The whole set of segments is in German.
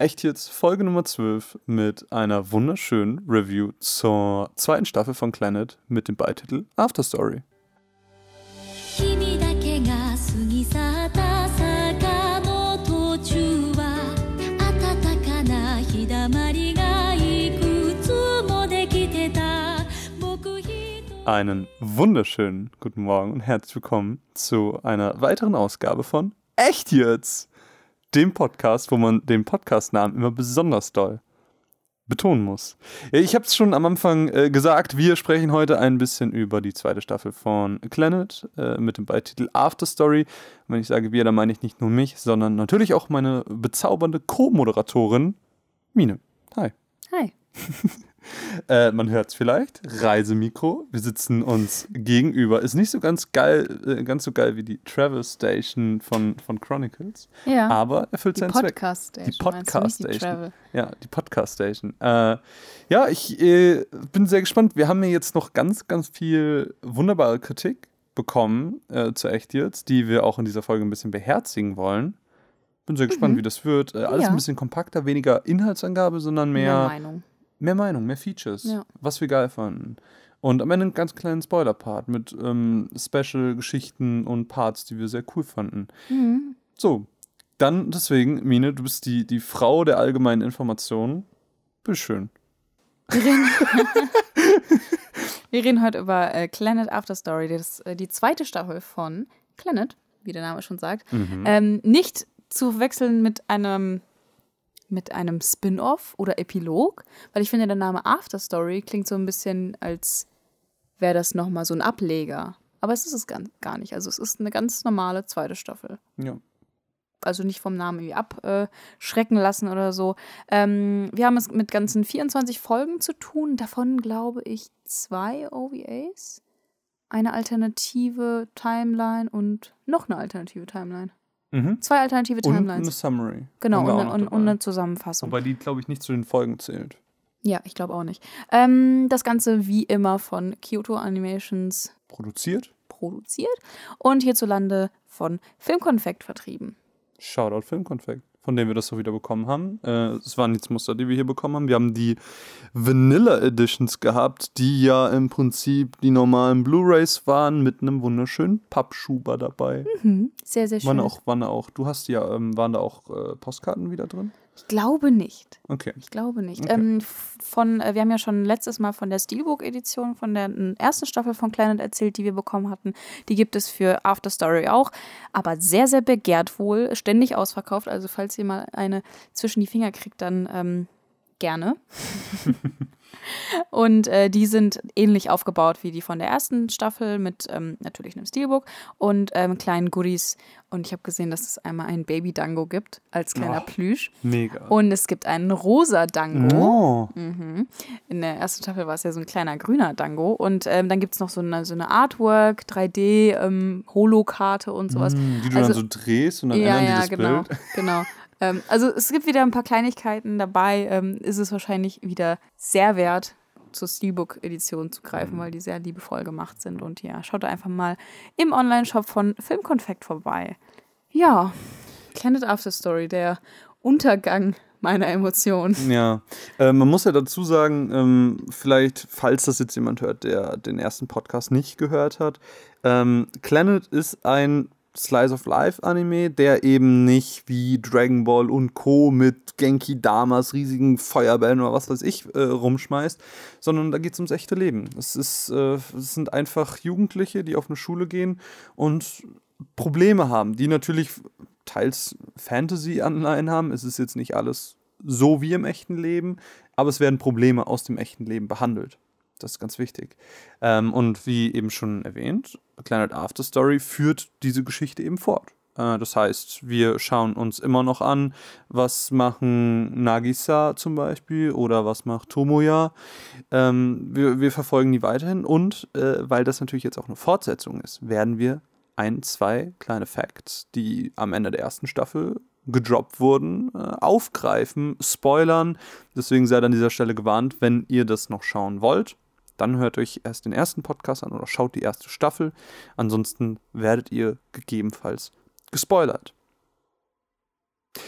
Echt jetzt Folge Nummer 12 mit einer wunderschönen Review zur zweiten Staffel von Planet mit dem Beititel After Story. Einen wunderschönen guten Morgen und herzlich willkommen zu einer weiteren Ausgabe von Echt jetzt! Dem Podcast, wo man den Podcastnamen immer besonders doll betonen muss. Ich habe es schon am Anfang äh, gesagt, wir sprechen heute ein bisschen über die zweite Staffel von Planet äh, mit dem Beititel After Story. Und wenn ich sage wir, dann meine ich nicht nur mich, sondern natürlich auch meine bezaubernde Co-Moderatorin Mine. Hi. Hi. Äh, man hört es vielleicht. Reisemikro. Wir sitzen uns gegenüber. Ist nicht so ganz geil, äh, ganz so geil wie die Travel Station von, von Chronicles. Ja. Aber erfüllt die seinen Zweck. Podcast Station. Die du, Podcast die Station. Travel. Ja, die Podcast Station. Äh, ja, ich äh, bin sehr gespannt. Wir haben ja jetzt noch ganz, ganz viel wunderbare Kritik bekommen äh, zu Echt jetzt, die wir auch in dieser Folge ein bisschen beherzigen wollen. Bin sehr gespannt, wie das wird. Äh, alles Mhm. Ja. ein bisschen kompakter, weniger Inhaltsangabe, sondern Mehr mehr, Meinung. Mehr Meinung, mehr Features, Ja. was wir geil fanden. Und am Ende einen ganz kleinen Spoiler-Part mit ähm, Special-Geschichten und Parts, die wir sehr cool fanden. Mhm. So, dann deswegen, Mine, du bist die, die Frau der allgemeinen Informationen. Bitteschön. Wir reden, wir reden heute über äh, Planet After Story, das, äh, die zweite Staffel von Planet, wie der Name schon sagt. Mhm. Ähm, nicht zu verwechseln mit einem mit einem Spin-off oder Epilog, weil ich finde, der Name After Story klingt so ein bisschen, als wäre das nochmal so ein Ableger. Aber es ist es gar nicht. Also es ist eine ganz normale zweite Staffel. Ja. also nicht vom Namen irgendwie abschrecken lassen oder so. Ähm, wir haben es mit ganzen 24 Folgen zu tun, davon glaube ich zwei OVAs, eine alternative Timeline und noch eine alternative Timeline. Mhm. Zwei alternative Und eine Timelines. Summary. Genau, und, eine- und, und eine Zusammenfassung. Wobei die, glaube ich, nicht zu den Folgen zählt. Ja, ich glaube auch nicht. Ähm, das Ganze wie immer von Kyoto Animations Produziert. produziert und hierzulande von Filmkonfekt vertrieben. Shoutout Filmkonfekt, von dem wir das so wieder bekommen haben. Äh, Es waren jetzt Muster, die wir hier bekommen haben. Wir haben die Vanilla Editions gehabt, die ja im Prinzip die normalen Blu-Rays waren mit einem wunderschönen Pappschuber dabei. Mhm. Sehr, sehr schön. Waren auch, waren auch, du hast ja, ähm, waren da auch äh, Postkarten wieder drin? Ich glaube nicht. Okay. Ich glaube nicht. Okay. Ähm, von, äh, wir haben ja schon letztes Mal von der Steelbook-Edition, von der ersten Staffel von Planet erzählt, die wir bekommen hatten. Die gibt es für After Story auch, aber sehr, sehr begehrt wohl, ständig ausverkauft. Also falls ihr mal eine zwischen die Finger kriegt, dann ähm, gerne. Und äh, die sind ähnlich aufgebaut wie die von der ersten Staffel mit ähm, natürlich einem Steelbook und ähm, kleinen Goodies. Und ich habe gesehen, dass es einmal einen Baby-Dango gibt als kleiner Oh. Plüsch. Mega. Und es gibt einen rosa Dango. oh. Mhm. In der ersten Staffel war es ja so ein kleiner grüner Dango. Und ähm, dann gibt es noch so eine, so eine Artwork, 3D, ähm, und sowas. Mm, Die du Also- dann so drehst und dann ja, ändern die ja, das genau. Bild. genau. Ähm, also es gibt wieder ein paar Kleinigkeiten dabei. Ähm, ist es wahrscheinlich wieder sehr wert, zur Steelbook-Edition zu greifen, Mhm. weil die sehr liebevoll gemacht sind. Und ja, schaut einfach mal im Online-Shop von Filmkonfekt vorbei. Ja, Planet After Story, der Untergang meiner Emotionen. Ja, äh, man muss ja dazu sagen, ähm, vielleicht, falls das jetzt jemand hört, der den ersten Podcast nicht gehört hat, ähm, Planet ist ein Slice of Life Anime, der eben nicht wie Dragon Ball und Co. mit Genki Damas, riesigen Feuerbällen oder was weiß ich äh, rumschmeißt, sondern da geht es ums echte Leben. Es, ist, äh, es sind einfach Jugendliche, die auf eine Schule gehen und Probleme haben, die natürlich teils Fantasy-Anleihen haben. Es ist jetzt nicht alles so wie im echten Leben, aber es werden Probleme aus dem echten Leben behandelt. Das ist ganz wichtig. Ähm, und wie eben schon erwähnt, Planet After Story führt diese Geschichte eben fort. Äh, das heißt, wir schauen uns immer noch an, was machen Nagisa zum Beispiel oder was macht Tomoya. Ähm, wir, wir verfolgen die weiterhin und äh, weil das natürlich jetzt auch eine Fortsetzung ist, werden wir ein, zwei kleine Facts, die am Ende der ersten Staffel gedroppt wurden, äh, aufgreifen, spoilern. Deswegen seid an dieser Stelle gewarnt, wenn ihr das noch schauen wollt. Dann hört euch erst den ersten Podcast an oder schaut die erste Staffel. Ansonsten werdet ihr gegebenenfalls gespoilert.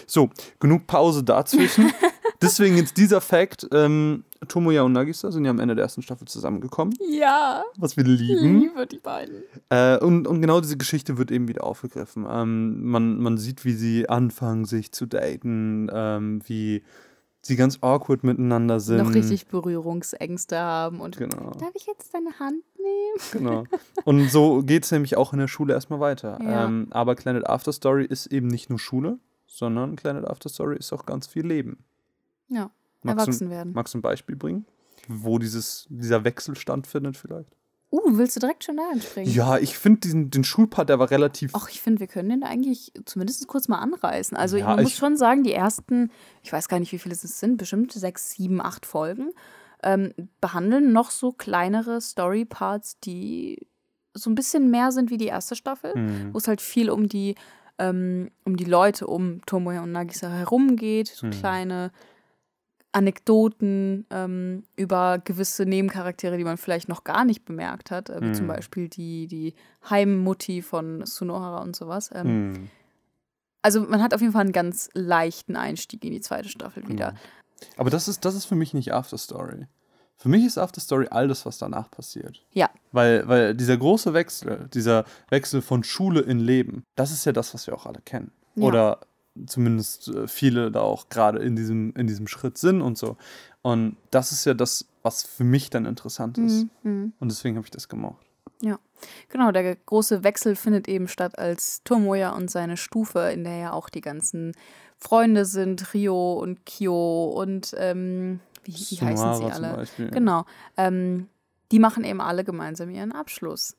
So, genug Pause dazwischen. Deswegen jetzt dieser Fakt. Ähm, Tomoya und Nagisa sind ja am Ende der ersten Staffel zusammengekommen, Ja, was wir lieben. liebe die beiden. Äh, und, und genau diese Geschichte wird eben wieder aufgegriffen. Ähm, man, man sieht, wie sie anfangen, sich zu daten, ähm, wie sie ganz awkward miteinander sind. Noch richtig Berührungsängste haben und Genau. darf ich jetzt deine Hand nehmen? Genau. Und so geht es nämlich auch in der Schule erstmal weiter. Ja. Ähm, aber Planet After Story ist eben nicht nur Schule, sondern Planet After Story ist auch ganz viel Leben. Ja, Magst erwachsen du, werden. Magst du ein Beispiel bringen, wo dieses, dieser Wechsel stattfindet vielleicht? Uh, willst du direkt schon da einspringen? Ja, ich finde diesen den Schulpart, der war relativ. Ach, ich finde, wir können den eigentlich zumindest kurz mal anreißen. Also Ja, man muss ich- schon sagen, die ersten, ich weiß gar nicht, wie viele es sind, bestimmt sechs, sieben, acht Folgen, ähm, behandeln noch so kleinere Story-Parts, die so ein bisschen mehr sind wie die erste Staffel, Hm. wo es halt viel um die, ähm, um die Leute um Tomoya und Nagisa herum geht, so Hm. kleine Anekdoten ähm, über gewisse Nebencharaktere, die man vielleicht noch gar nicht bemerkt hat, äh, wie zum Hm. Beispiel die, die Heimmutti von Sunohara und sowas. Ähm, Hm. Also man hat auf jeden Fall einen ganz leichten Einstieg in die zweite Staffel wieder. Aber das ist, das ist für mich nicht After Story. Für mich ist After Story all das, was danach passiert. Ja, Weil, weil dieser große Wechsel, dieser Wechsel von Schule in Leben, das ist ja das, was wir auch alle kennen. Ja. Oder zumindest äh, viele da auch gerade in diesem, in diesem Schritt sind und so. Und das ist ja das, was für mich dann interessant ist. Mhm. Und deswegen habe ich das gemocht. Ja, genau. Der große Wechsel findet eben statt, als Tomoya und seine Stufe, in der ja auch die ganzen Freunde sind, Rio und Kyo und ähm, wie, wie heißen sie alle? Beispiel. Genau. Ähm, die machen eben alle gemeinsam ihren Abschluss.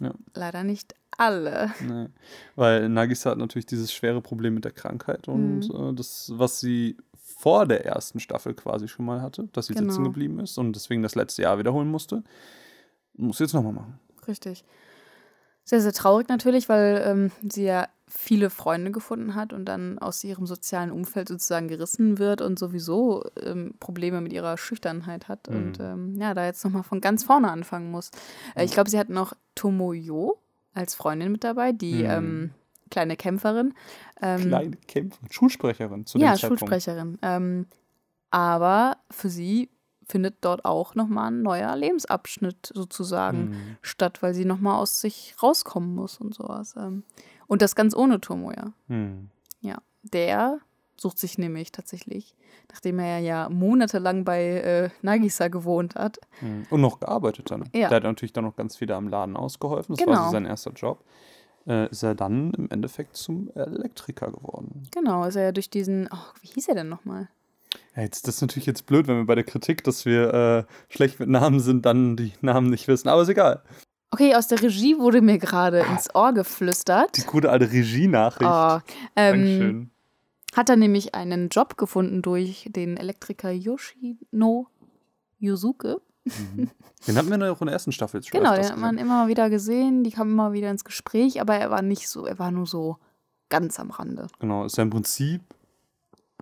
Ja. Leider nicht alle. Nee. Weil Nagisa hat natürlich dieses schwere Problem mit der Krankheit und Mhm. äh, das, was sie vor der ersten Staffel quasi schon mal hatte, dass sie Genau. sitzen geblieben ist und deswegen das letzte Jahr wiederholen musste, muss sie jetzt nochmal machen. Richtig. Sehr, sehr traurig natürlich, weil ähm, sie ja viele Freunde gefunden hat und dann aus ihrem sozialen Umfeld sozusagen gerissen wird und sowieso ähm, Probleme mit ihrer Schüchternheit hat Mhm. und ähm, ja, da jetzt nochmal von ganz vorne anfangen muss. Äh, ich glaube, sie hat noch Tomoyo als Freundin mit dabei, die Mhm. ähm, kleine Kämpferin. Ähm, Kleine Kämpferin, Schulsprecherin zu dem ja, Zeitpunkt. Schulsprecherin. Ähm, aber für sie findet dort auch nochmal ein neuer Lebensabschnitt sozusagen Mhm. statt, weil sie nochmal aus sich rauskommen muss und sowas. Ähm, und das ganz ohne Tomoya. Mhm. Ja, der sucht sich nämlich tatsächlich, nachdem er ja monatelang bei äh, Nagisa gewohnt hat. Mhm. Und noch gearbeitet dann. Ja. Der hat natürlich dann noch ganz wieder am Laden ausgeholfen. Das war Genau. so sein erster Job. Äh, ist er dann im Endeffekt zum Elektriker geworden. Genau, ist er ja durch diesen, oh, wie hieß er denn nochmal? Ja, jetzt, das ist natürlich jetzt blöd, wenn wir bei der Kritik, dass wir äh, schlecht mit Namen sind, dann die Namen nicht wissen. Aber ist egal. Okay, aus der Regie wurde mir gerade ins Ohr geflüstert. Die gute alte Regie-Nachricht. Oh, ähm, Dankeschön. Hat er nämlich einen Job gefunden durch den Elektriker Yoshino Yuzuke. Den hatten wir noch in der ersten Staffel schon Genau, den hat man immer wieder gesehen, die kamen immer wieder ins Gespräch, aber er war nicht so, er war nur so ganz am Rande. Genau, ist ja im Prinzip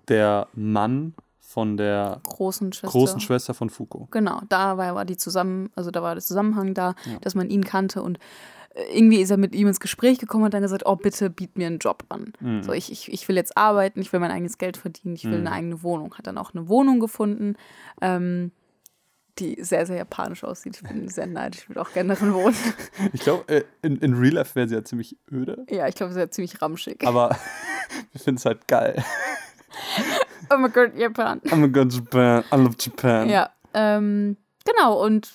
der Mann von der Großen Schwester. großen Schwester von Fuko. Genau, da war, war die zusammen, also da war der Zusammenhang da, Ja. dass man ihn kannte und irgendwie ist er mit ihm ins Gespräch gekommen und hat dann gesagt, oh bitte biet mir einen Job an. Mhm. So, ich, ich, ich will jetzt arbeiten, ich will mein eigenes Geld verdienen, ich will Mhm. eine eigene Wohnung. Hat dann auch eine Wohnung gefunden, ähm, die sehr, sehr japanisch aussieht. Ich bin sehr neidisch, ich würde auch gerne darin wohnen. Ich glaube, äh, in, in Real Life wäre sie ja ziemlich öde, ja, ich glaube, es wäre ziemlich ramschig. aber wir finden es halt geil. oh mein Gott, Japan. I'm a good Japan, I love Japan. Ja, ähm, genau, und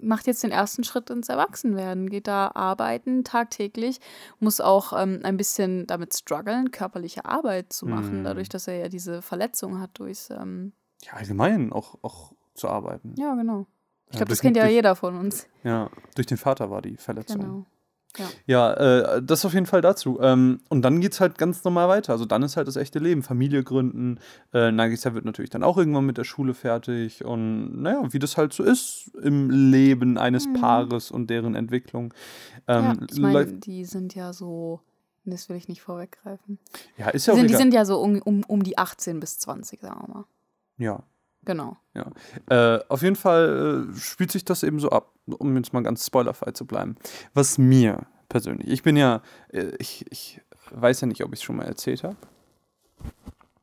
macht jetzt den ersten Schritt ins Erwachsenwerden, geht da arbeiten tagtäglich, muss auch ähm, ein bisschen damit strugglen, körperliche Arbeit zu machen, Mhm. dadurch, dass er ja diese Verletzung hat durchs, ähm, Ja, allgemein auch, auch zu arbeiten. ja, genau. Ich Ja, glaube, das durch- kennt ja jeder von uns. Ja, durch den Vater war die Verletzung. Genau. Ja, äh, das auf jeden Fall dazu. Ähm, und dann geht es halt ganz normal weiter. Also dann ist halt das echte Leben. Familie gründen. Äh, Nagisa wird natürlich dann auch irgendwann mit der Schule fertig. Und naja, wie das halt so ist im Leben eines Paares und deren Entwicklung. Ähm, Mhm. ja, ich meine, die sind ja so, das will ich nicht vorweggreifen. ja, ist Die ja auch sind, die egal. sind ja so um, um, um die 18 bis 20, sagen wir mal. ja. Genau. Ja. Äh, auf jeden Fall äh, spielt sich das eben so ab, um jetzt mal ganz spoilerfrei zu bleiben. Was mir persönlich, ich bin ja, äh, ich, ich weiß ja nicht, ob ich es schon mal erzählt habe.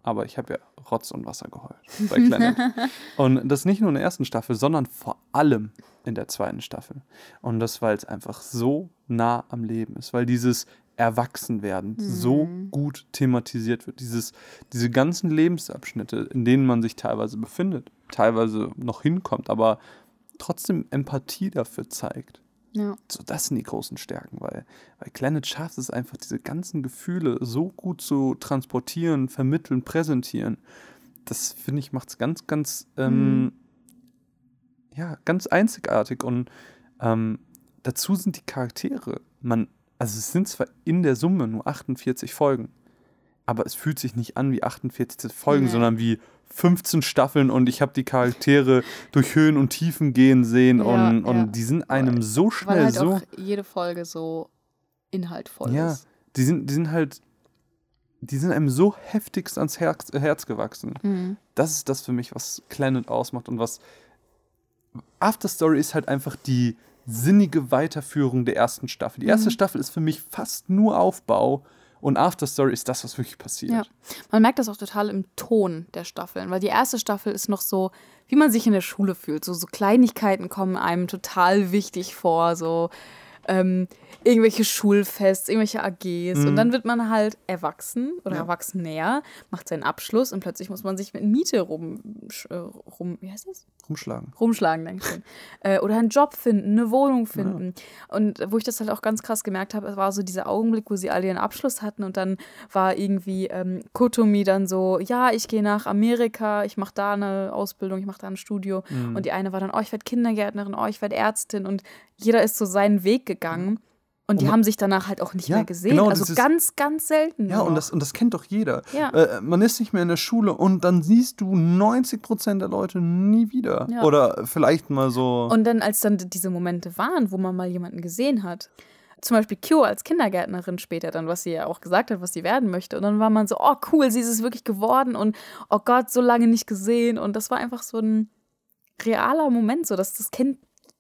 aber ich habe ja Rotz und Wasser geheult bei Planet. und das nicht nur in der ersten Staffel, sondern vor allem in der zweiten Staffel. Und das, weil es einfach so nah am Leben ist, weil dieses Erwachsenwerden so gut thematisiert wird. Dieses, diese ganzen Lebensabschnitte, in denen man sich teilweise befindet, teilweise noch hinkommt, aber trotzdem Empathie dafür zeigt. Ja. So, das sind die großen Stärken, weil, weil Planet schafft es einfach, diese ganzen Gefühle so gut zu transportieren, vermitteln, präsentieren. Das finde ich, macht es ganz, ganz, ähm, ja, ganz einzigartig. Und ähm, dazu sind die Charaktere. Man, also es sind zwar in der Summe nur 48 Folgen, aber es fühlt sich nicht an wie 48 Folgen, Nee. sondern wie 15 Staffeln und ich habe die Charaktere durch Höhen und Tiefen gehen sehen Ja, und, ja. und die sind einem so Weil schnell halt so. auch jede Folge so inhaltvoll Ja, ist. die sind, die sind halt, die sind einem so heftigst ans Herz, Herz gewachsen. Mhm. Das ist das für mich, was Planet ausmacht und was After Story ist halt einfach die sinnige Weiterführung der ersten Staffel. Die Mhm. erste Staffel ist für mich fast nur Aufbau und After Story ist das, was wirklich passiert. Ja. Man merkt das auch total im Ton der Staffeln, weil die erste Staffel ist noch so, wie man sich in der Schule fühlt. So, so Kleinigkeiten kommen einem total wichtig vor, so ähm, irgendwelche Schulfests, irgendwelche AGs. Und dann wird man halt erwachsen oder Ja. erwachsener, macht seinen Abschluss und plötzlich muss man sich mit Miete rum, äh, rum wie heißt das? Rumschlagen. rumschlagen, danke schön. äh, oder einen Job finden, eine Wohnung finden. Und wo ich das halt auch ganz krass gemerkt habe, es war so dieser Augenblick, wo sie alle ihren Abschluss hatten und dann war irgendwie ähm, Kotomi dann so, ja, ich gehe nach Amerika, ich mache da eine Ausbildung, ich mache da ein Studio. Mhm. Und die eine war dann, oh, ich werde Kindergärtnerin, oh, ich werde Ärztin. Und jeder ist so seinen Weg gegangen. Und die Und man- haben sich danach halt auch nicht Ja, mehr gesehen. genau, also ist- ganz, ganz selten. Ja, und das, und das kennt doch jeder. Ja. Äh, man ist nicht mehr in der Schule und dann siehst du 90% der Leute nie wieder. Ja. Oder vielleicht mal so. Und dann, als dann diese Momente waren, wo man mal jemanden gesehen hat, zum Beispiel Kyo als Kindergärtnerin später dann, was sie ja auch gesagt hat, was sie werden möchte. Und dann war man so, oh cool, sie ist es wirklich geworden und oh Gott, so lange nicht gesehen. Und das war einfach so ein realer Moment, so dass das kennt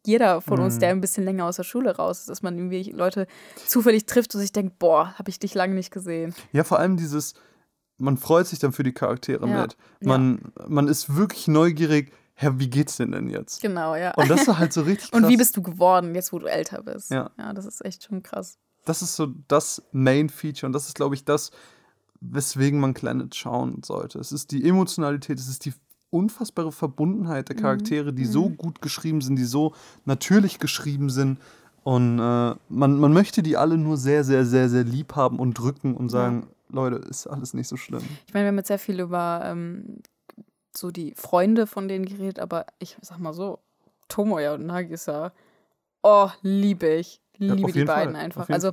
jeder von uns, Mhm. der ein bisschen länger aus der Schule raus ist, dass man irgendwie Leute zufällig trifft und sich denkt, boah, habe ich dich lange nicht gesehen. Ja, vor allem dieses, man freut sich dann für die Charaktere Ja, mit. Man, man ist wirklich neugierig, Herr, wie geht's denn denn jetzt? Genau, ja. Und das war halt so richtig krass. Und wie bist du geworden, jetzt wo du älter bist? Ja. ja das ist echt schon krass. das ist so das Main-Feature und das ist, glaube ich, das, weswegen man Planet schauen sollte. Es ist die Emotionalität, es ist die unfassbare Verbundenheit der Charaktere, die so gut geschrieben sind, die so natürlich geschrieben sind. Und äh, man, man möchte die alle nur sehr, sehr, sehr, sehr lieb haben und drücken und sagen, Leute, ist alles nicht so schlimm. Ich meine, wir haben jetzt sehr viel über ähm, so die Freunde von denen geredet, aber ich sag mal so, Tomoya und Nagisa, oh, liebe ich. Ja, Liebe auf die beiden Fall, einfach. Also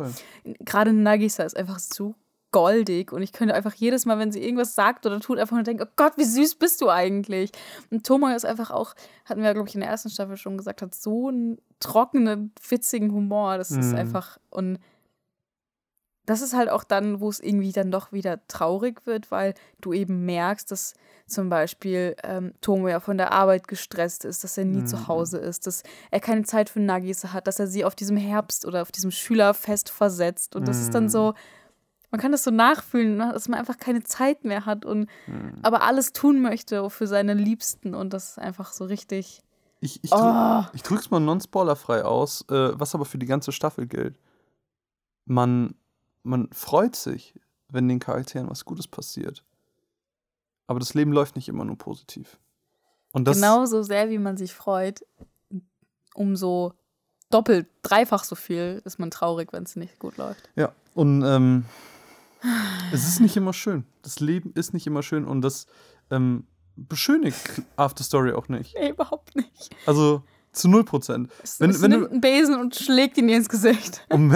gerade Nagisa ist einfach so goldig und ich könnte einfach jedes Mal, wenn sie irgendwas sagt oder tut, einfach nur denken, oh Gott, wie süß bist du eigentlich? Und Tomoya ist einfach auch, hatten wir, glaube ich, in der ersten Staffel schon gesagt, hat so einen trockenen, witzigen Humor. Das ist Mhm. einfach und das ist halt auch dann, wo es irgendwie dann doch wieder traurig wird, weil du eben merkst, dass zum Beispiel ähm, Tomoya von der Arbeit gestresst ist, dass er nie Mhm. zu Hause ist, dass er keine Zeit für Nagisa hat, dass er sie auf diesem Herbst oder auf diesem Schülerfest versetzt. Und das ist dann Mhm. so, man kann das so nachfühlen, ne, dass man einfach keine Zeit mehr hat und Mhm. aber alles tun möchte für seine Liebsten. Und das ist einfach so richtig. Ich, ich, drück, Oh. ich drück's mal non-spoilerfrei aus, äh, was aber für die ganze Staffel gilt. Man, man freut sich, wenn den Charakteren was Gutes passiert. Aber das Leben läuft nicht immer nur positiv. Und das, Genauso sehr, wie man sich freut, umso doppelt, dreifach so viel ist man traurig, wenn es nicht gut läuft. Ja, und ähm, es ist nicht immer schön. Das Leben ist nicht immer schön und das ähm, beschönigt After Story auch nicht. Nee, überhaupt nicht. Also zu 0 Prozent. Es, Wenn- es wenn du- nimmt einen Besen und schlägt ihn dir ins Gesicht. Wenn,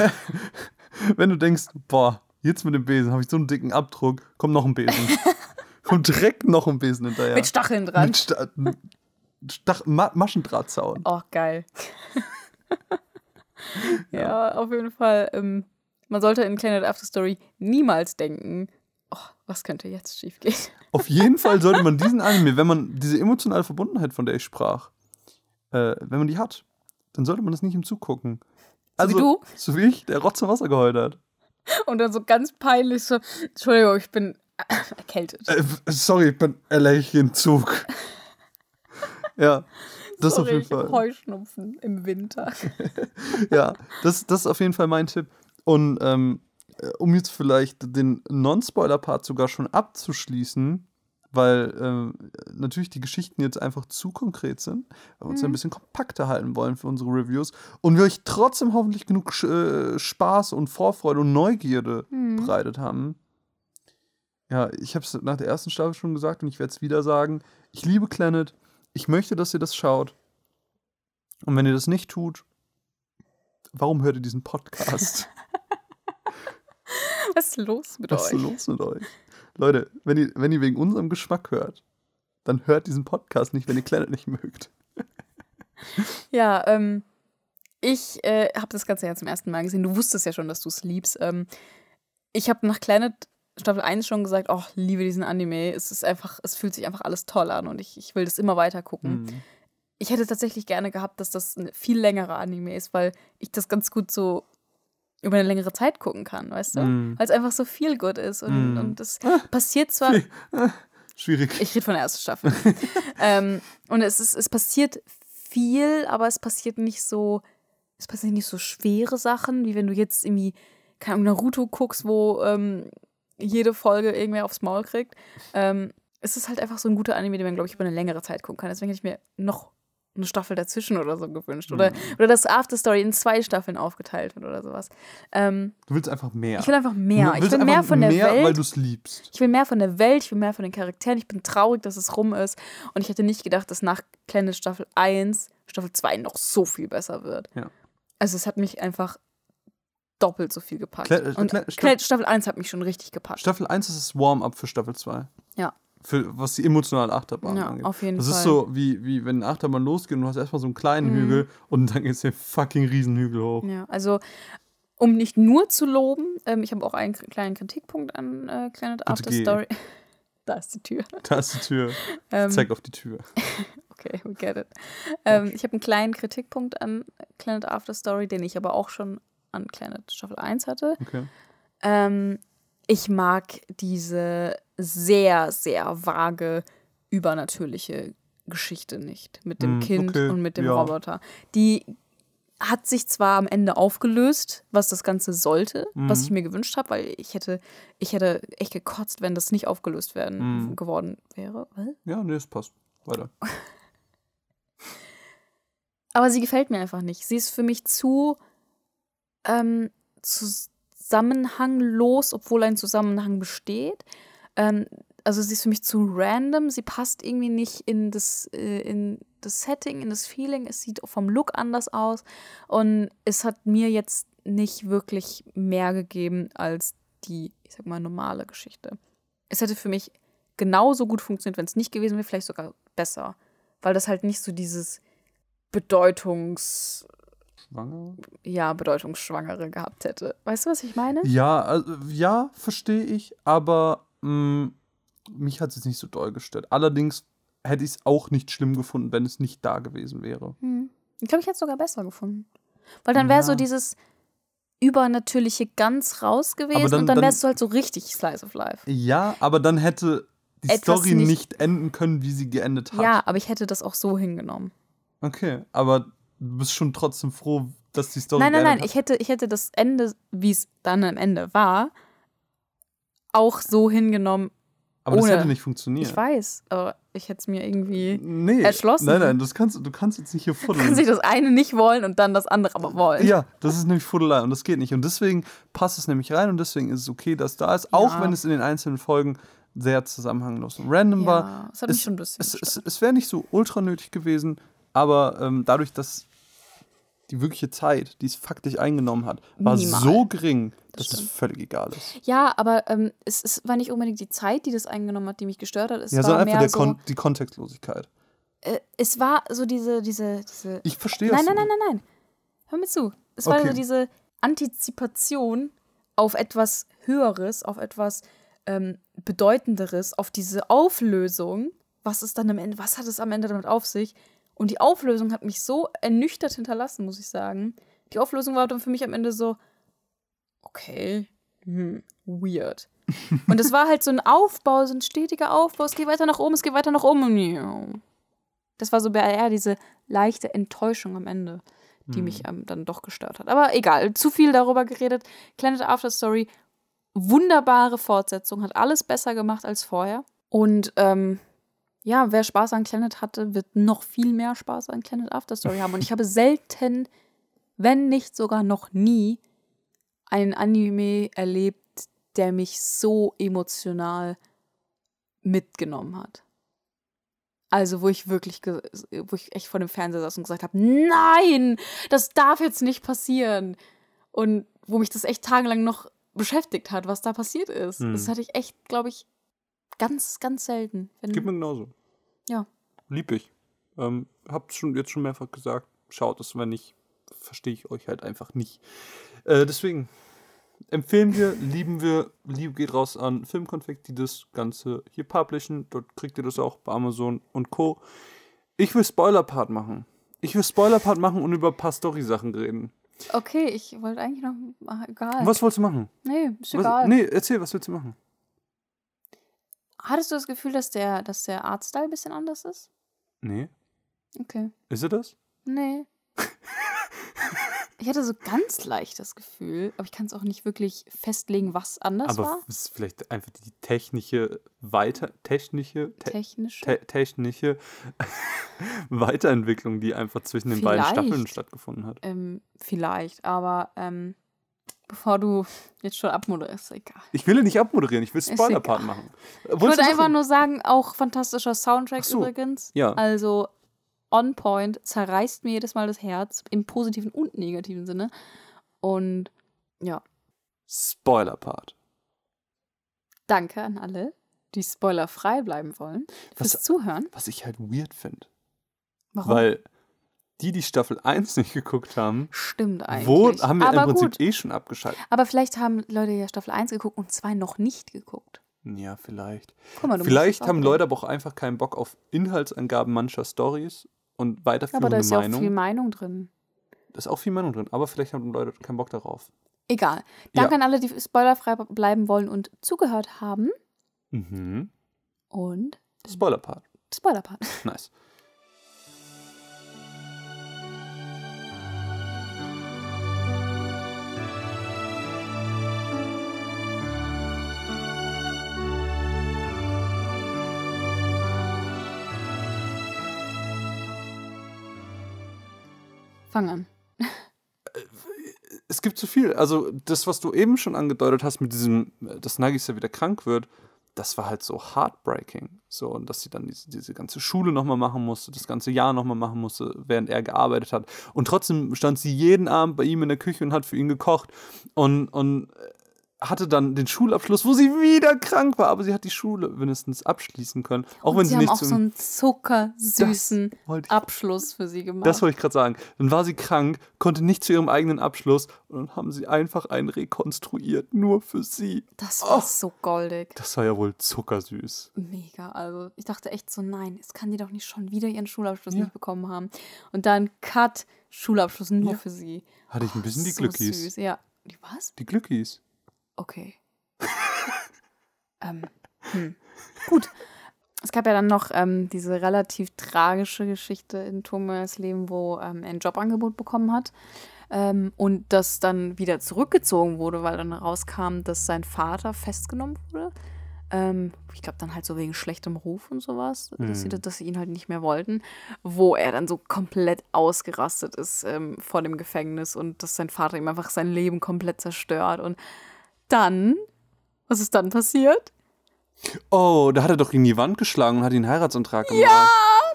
wenn du denkst, boah, jetzt mit dem Besen habe ich so einen dicken Abdruck, kommt noch ein Besen. kommt direkt noch ein Besen hinterher. Mit Stacheln dran. Mit Sta Stach Ma Maschendrahtzaun. Oh, geil. ja. auf jeden Fall. Ähm, man sollte in Planet After Story niemals denken, oh, was könnte jetzt schiefgehen. Auf jeden Fall sollte man diesen Anime, wenn man diese emotionale Verbundenheit, von der ich sprach, äh, wenn man die hat, dann sollte man das nicht im Zug gucken. Also, wie du? So wie ich, der Rotz im Wasser geheult hat. Und dann so ganz peinlich so, Entschuldigung, ich bin Erkältet. Äh, sorry, ich bin allergisch im Zug. ja, das Sorry, auf jeden Fall. Heuschnupfen im Winter. ja, das, das ist auf jeden Fall mein Tipp. Und ähm, äh, um jetzt vielleicht den Non-Spoiler-Part sogar schon abzuschließen, weil ähm, natürlich die Geschichten jetzt einfach zu konkret sind, weil wir uns ein bisschen kompakter halten wollen für unsere Reviews und wir euch trotzdem hoffentlich genug äh, Spaß und Vorfreude und Neugierde bereitet haben. Ja, ich habe es nach der ersten Staffel schon gesagt und ich werde es wieder sagen. Ich liebe Planet. Ich möchte, dass ihr das schaut. Und wenn ihr das nicht tut, warum hört ihr diesen Podcast? Was ist los mit Was ist euch? los mit euch? Leute, wenn ihr, wenn ihr wegen unserem Geschmack hört, dann hört diesen Podcast nicht, wenn ihr Planet nicht mögt. Ja, ähm, ich äh, habe das Ganze ja zum ersten Mal gesehen. Du wusstest ja schon, dass du es liebst. Ähm, ich habe nach Planet Staffel 1 schon gesagt, oh, liebe diesen Anime. Es ist einfach, es fühlt sich einfach alles toll an und ich, ich will das immer weiter gucken. Mhm. Ich hätte tatsächlich gerne gehabt, dass das ein viel längerer Anime ist, weil ich das ganz gut so über eine längere Zeit gucken kann, weißt du? Mhm. Weil es einfach so viel gut ist und, Mhm. und das passiert zwar. Schwierig. Ich rede von der ersten Staffel. ähm, und es, ist, es passiert viel, aber es passiert nicht so, es passieren nicht so schwere Sachen, wie wenn du jetzt irgendwie, keine Ahnung, Naruto guckst, wo ähm, jede Folge irgendwer aufs Maul kriegt. Ähm, es ist halt einfach so ein guter Anime, den man, glaube ich, über eine längere Zeit gucken kann. Deswegen hätte ich mir noch eine Staffel dazwischen oder so gewünscht. Oder, oder dass Afterstory in zwei Staffeln aufgeteilt wird oder sowas. Ähm, Du willst einfach mehr. ich will einfach mehr. Ich will mehr von der mehr, Welt. weil du es liebst. Ich will mehr von der Welt, ich will mehr von den Charakteren. Ich bin traurig, dass es rum ist. Und ich hätte nicht gedacht, dass nach Planet Staffel 1 Staffel 2 noch so viel besser wird. Ja. Also es hat mich einfach doppelt so viel gepackt. Kle- Und Kle- Staffel 1 hat mich schon richtig gepackt. Staffel 1 ist das Warm-up für Staffel 2. Ja. Für, was die emotionale Achterbahn Ja, angeht. auf jeden das Fall. ist so, wie, wie wenn eine Achterbahn losgeht und du hast erstmal so einen kleinen Mhm. Hügel und dann geht's den fucking Riesenhügel hoch. Ja, also um nicht nur zu loben, ähm, ich habe auch einen kleinen Kritikpunkt an äh, Planet After geh. Story. da ist die Tür. Da ist die Tür. Ähm, Zeig auf die Tür. Okay, we get it. Ähm, ich habe einen kleinen Kritikpunkt an Planet After Story, den ich aber auch schon an Planet Staffel 1 hatte. Okay. Ähm, ich mag diese sehr, sehr vage, übernatürliche Geschichte nicht mit dem Hm, Kind okay, und mit dem ja. Roboter. Die hat sich zwar am Ende aufgelöst, was das Ganze sollte, was Mhm. ich mir gewünscht habe, weil ich hätte, ich hätte echt gekotzt, wenn das nicht aufgelöst werden Mhm. geworden wäre. Was? Ja, nee, das passt. Weiter. Aber sie gefällt mir einfach nicht. Sie ist für mich zu ähm, zusammenhanglos, obwohl ein Zusammenhang besteht. Ähm, also sie ist für mich zu random. Sie passt irgendwie nicht in das, äh, in das Setting, in das Feeling. Es sieht vom Look anders aus. Und es hat mir jetzt nicht wirklich mehr gegeben als die, ich sag mal, normale Geschichte. Es hätte für mich genauso gut funktioniert, wenn es nicht gewesen wäre, vielleicht sogar besser. Weil das halt nicht so dieses Bedeutungs, Schwanger? ja, Bedeutungsschwangere gehabt hätte. Weißt du, was ich meine? Ja, also, ja, verstehe ich, aber mh, mich hat es jetzt nicht so doll gestört. Allerdings hätte ich es auch nicht schlimm gefunden, wenn es nicht da gewesen wäre. Hm. Ich glaube, ich hätte es sogar besser gefuffen. Weil dann wäre so Ja. dieses Übernatürliche ganz raus gewesen dann- und dann dann- wärst du halt so richtig Slice of Life. Ja, aber dann hätte die Etwas Story nicht- nicht, enden können, wie sie geendet hat. Ja, aber ich hätte das auch so hingenommen. Okay, aber du bist schon trotzdem froh, dass die Story Nein, nein, nein, ich hätte, ich hätte das Ende, wie es dann am Ende war, auch so hingenommen. Aber das ohne- hätte nicht funktioniert. Ich weiß, aber ich hätte es mir irgendwie. Nee. erschlossen. Nein, nein, das kannst, du kannst jetzt nicht hier Du kannst sich fuddeln. das eine nicht wollen und dann das andere aber wollen. Ja, das ist nämlich Fuddelei und das geht nicht. Und deswegen passt es nämlich rein und deswegen ist es okay, dass da ist, auch Ja. wenn es in den einzelnen Folgen sehr zusammenhanglos und random war. Ja, das hat mich es, schon ein bisschen Es, es, es wäre nicht so ultra nötig gewesen, aber ähm, dadurch, dass die wirkliche Zeit, die es faktisch eingenommen hat, war Minimal. so gering, Das dass es stimmt. völlig egal ist. Ja, aber ähm, es, es war nicht unbedingt die Zeit, die das eingenommen hat, die mich gestört hat. Es ja, war sondern einfach so, Kon die Kontextlosigkeit. äh, es war so diese, diese, diese. Ich verstehe nein, es. nein, nein, nein, nein. Hör mir zu. Es war Okay. so diese Antizipation auf etwas Höheres, auf etwas ähm, Bedeutenderes, auf diese Auflösung. Was ist dann am Ende, was hat es am Ende damit auf sich? Und die Auflösung hat mich so ernüchtert hinterlassen, muss ich sagen. Die Auflösung war dann für mich am Ende so, okay, hm, weird. Und es war halt so ein Aufbau, so ein stetiger Aufbau. Es geht weiter nach oben, es geht weiter nach oben. Das war so eher diese leichte Enttäuschung am Ende, die mich ähm, dann doch gestört hat. Aber egal, zu viel darüber geredet. Planet After Story, wunderbare Fortsetzung, hat alles besser gemacht als vorher. Und ähm, ja, wer Spaß an Planet hatte, wird noch viel mehr Spaß an Planet After Story haben. Und ich habe selten, wenn nicht sogar noch nie, einen Anime erlebt, der mich so emotional mitgenommen hat. Also, wo ich wirklich, wo ich echt vor dem Fernseher saß und gesagt habe, nein, das darf jetzt nicht passieren. Und wo mich das echt tagelang noch beschäftigt hat, was da passiert ist. Hm. Das hatte ich echt, glaube ich, ganz, ganz selten. Wenn, Geht mir genauso. ja. Lieb ich. Ähm, hab's schon, jetzt schon mehrfach gesagt. Schaut es, wenn nicht, verstehe ich euch halt einfach nicht. Äh, deswegen empfehlen wir, lieben wir, Liebe geht raus an Filmkonfekt, die das Ganze hier publishen. Dort kriegt ihr das auch bei Amazon und Co. Ich will Spoiler-Part machen. Ich will Spoiler-Part machen und über ein paar Story-Sachen reden. Okay, ich wollte eigentlich noch. Egal. Was wolltest du machen? Nee, ist Was, egal. nee, erzähl, was willst du machen? Hattest du das Gefühl, dass der, dass der Artstyle ein bisschen anders ist? Nee. Okay. Ist er das? Nee. ich hatte so ganz leicht das Gefühl, aber ich kann es auch nicht wirklich festlegen, was anders Aber war. es ist vielleicht einfach die technische weiter technische te Technisch. te technische Weiterentwicklung, die einfach zwischen den beiden Vielleicht. Staffeln stattgefunden hat. ähm, vielleicht, aber ähm, bevor du jetzt schon abmoderierst, egal. Ich will nicht abmoderieren, ich will Spoiler-Part machen. Ich würde einfach nur sagen, auch fantastischer Soundtrack so, übrigens. ja. Also on point, zerreißt mir jedes Mal das Herz, im positiven und negativen Sinne. Und ja, Spoiler-Part. danke an alle, die spoilerfrei bleiben wollen, fürs Was- Zuhören. Was ich halt weird finde. Warum? Weil die, die Staffel 1 nicht geguckt haben, Stimmt eigentlich. wo haben wir aber im Prinzip gut. eh schon abgeschaltet. Aber vielleicht haben Leute ja Staffel 1 geguckt und zwei noch nicht geguckt. Ja, vielleicht. Guck mal, du Vielleicht haben. Leute aber auch einfach keinen Bock auf Inhaltsangaben mancher Stories und Aber weiterführende da ist ja auch Meinung. viel Meinung drin. da ist auch viel Meinung drin, aber vielleicht haben Leute keinen Bock darauf. Egal. Danke Ja. an alle, die spoilerfrei bleiben wollen und zugehört haben. Mhm. Und Spoiler-Part. Spoilerpart. Nice. Fang an. Es gibt zu viel. Also, das, was du eben schon angedeutet hast mit diesem, dass Nagisa wieder krank wird, das war halt so heartbreaking. So, und dass sie dann diese, diese ganze Schule nochmal machen musste, das ganze Jahr nochmal machen musste, während er gearbeitet hat. Und trotzdem stand sie jeden Abend bei ihm in der Küche und hat für ihn gekocht. Und, und hatte dann den Schulabschluss, wo sie wieder krank war, aber sie hat die Schule mindestens abschließen können. Auch und wenn sie sie, haben nicht auch so einen zuckersüßen ich- Abschluss für sie gemacht. Das wollte ich gerade sagen. Dann war sie krank, konnte nicht zu ihrem eigenen Abschluss und dann haben sie einfach einen rekonstruiert, nur für sie. das war Oh. so goldig. Das war ja wohl zuckersüß. Mega. Also ich dachte echt so, nein, es kann die doch nicht schon wieder ihren Schulabschluss Ja. nicht bekommen haben. Und dann Cut, Schulabschluss nur Ja. für sie. Hatte ich ein bisschen die so Glückis. Süß. Ja. Die was? Die Glückis. Okay. ähm, hm. Gut. Es gab ja dann noch ähm, diese relativ tragische Geschichte in Thomas Leben, wo ähm, er ein Jobangebot bekommen hat ähm, und das dann wieder zurückgezogen wurde, weil dann rauskam, dass sein Vater festgenommen wurde. Ähm, ich glaube dann halt so wegen schlechtem Ruf und sowas, dass, sie, Hm. dass sie ihn halt nicht mehr wollten, wo er dann so komplett ausgerastet ist ähm, vor dem Gefängnis und dass sein Vater ihm einfach sein Leben komplett zerstört und dann, was ist dann passiert? Oh, da hat er doch gegen die Wand geschlagen und hat ihn einen Heiratsantrag gemacht. Ja,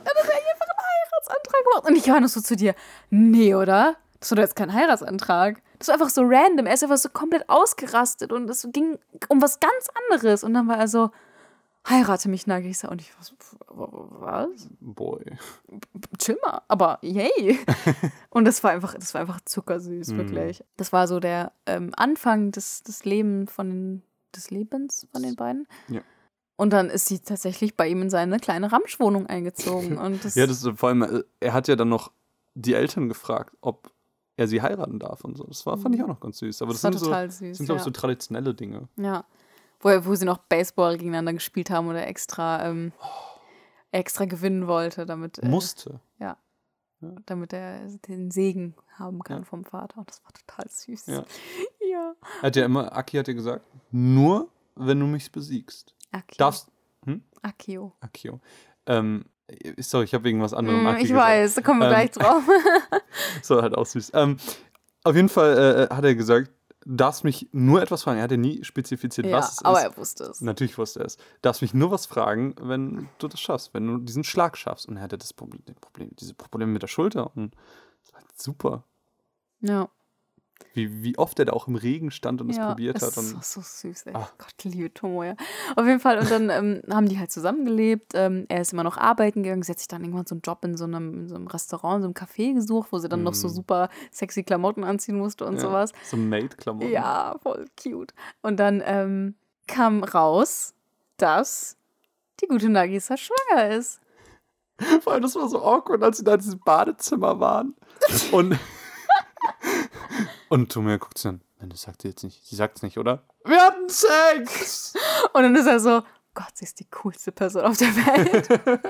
dann hat er einfach einen Heiratsantrag gemacht. Und ich war noch so zu dir, nee, oder? Das war doch jetzt kein Heiratsantrag. Das war einfach so random. Er ist einfach so komplett ausgerastet und es ging um was ganz anderes. Und dann war er so, heirate mich, Nagisa. Und ich war so, was? Boy. chill mal, aber yay. und das war einfach, das war einfach zuckersüß, Mhm. wirklich. Das war so der ähm, Anfang des, des Lebens von den, des Lebens von den beiden. Ja. Und dann ist sie tatsächlich bei ihm in seine kleine Ramschwohnung eingezogen. Und das, Ja, das ist vor allem, äh, er hat ja dann noch die Eltern gefragt, ob er sie heiraten darf und so. Das war, fand ich auch noch ganz süß. Aber das, das war sind, so, süß. sind, glaube ich, ja. so traditionelle Dinge. ja. Wo, wo sie noch Baseball gegeneinander gespielt haben oder extra, ähm, extra gewinnen wollte, damit, äh, Musste. ja, damit er den Segen haben kann Ja. vom Vater. Und das war total süß. Ja. ja. Hat ja immer, Aki hat ja gesagt, nur wenn du mich besiegst. Akio. Darfst. Hm? Akio. Akio. Ähm, sorry, ich habe wegen was anderem Mm, Aki ich gesagt. weiß, da kommen wir Ähm, gleich drauf. So halt auch süß. Ähm, auf jeden Fall äh, hat er gesagt, darfst mich nur etwas fragen. Er hat ja nie spezifiziert, ja, was es aber ist. er wusste es. Natürlich wusste er es. Du darfst mich nur was fragen, wenn du das schaffst, wenn du diesen Schlag schaffst. Und er hatte das Problem, Problem, diese Probleme mit der Schulter. Und das war super. Ja. Wie, wie oft er da auch im Regen stand und es ja, probiert hat. ist Und so, so süß, ey. Ah. Gott, liebe Tomoya. Auf jeden Fall. Und dann ähm, haben die halt zusammengelebt. Ähm, er ist immer noch arbeiten gegangen. Sie hat sich dann irgendwann so einen Job in so einem, in so einem Restaurant, so einem Café gesucht, wo sie dann noch so Mm. super sexy Klamotten anziehen musste und ja, sowas. So Maid-Klamotten. Ja, voll cute. Und dann ähm, kam raus, dass die gute Nagisa schwanger ist. Vor allem, das war so awkward, als sie da in diesem Badezimmer waren. Und, und Tomia guckt sie an. Nein, das sagt sie jetzt nicht. Sie sagt es nicht, oder? Wir hatten Sex! Und dann ist er so, Gott, sie ist die coolste Person auf der Welt. das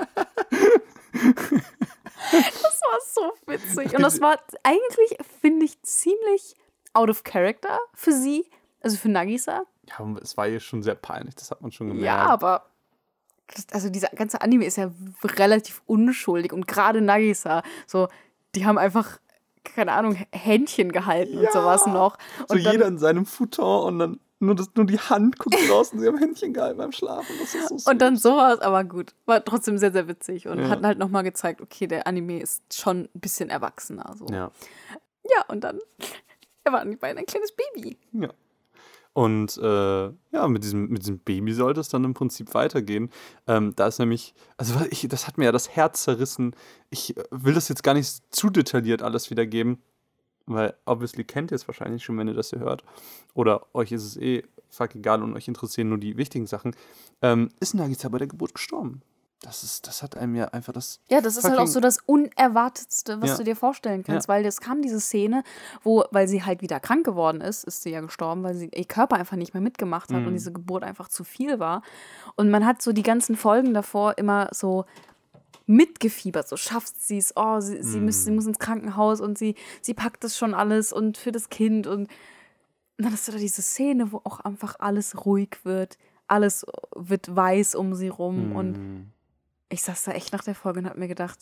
war so witzig. Und das war eigentlich, finde ich, ziemlich out of character für sie, also für Nagisa. Ja, es war ihr schon sehr peinlich, das hat man schon gemerkt. Ja, aber das, also dieser ganze Anime ist ja relativ unschuldig und gerade Nagisa, so, die haben einfach, keine Ahnung, Händchen gehalten und Ja. sowas noch. so Und dann, jeder in seinem Futon und dann nur, das, nur die Hand guckt raus und sie haben Händchen gehalten beim Schlafen. So und dann sowas, aber gut. War trotzdem sehr, sehr witzig und Ja. hat halt nochmal gezeigt, okay, der Anime ist schon ein bisschen erwachsener. So. Ja. ja, und dann erwarten die beiden ein kleines Baby. Ja. Und äh, ja, mit diesem, mit diesem Baby sollte es dann im Prinzip weitergehen. Ähm, da ist nämlich, also ich, das hat mir ja das Herz zerrissen. Ich äh, will das jetzt gar nicht zu detailliert alles wiedergeben, weil obviously kennt ihr es wahrscheinlich schon, wenn ihr das hier hört. Oder euch ist es eh fuck egal und euch interessieren nur die wichtigen Sachen. Ähm, ist Nagisa bei der Geburt gestorben. Das ist, das hat einem ja einfach das. Ja, das ist halt auch so das Unerwartetste, was Ja. du dir vorstellen kannst, Ja. weil es kam diese Szene, wo, weil sie halt wieder krank geworden ist, ist sie ja gestorben, weil sie ihr Körper einfach nicht mehr mitgemacht hat und Mhm. diese Geburt einfach zu viel war. Und man hat so die ganzen Folgen davor immer so mitgefiebert, so schafft sie es, oh, sie, sie, muss, sie Mhm. muss ins Krankenhaus und sie, sie packt das schon alles und für das Kind und und dann ist da diese Szene, wo auch einfach alles ruhig wird, alles wird weiß um sie rum und Mm. Ich saß da echt nach der Folge und hab mir gedacht,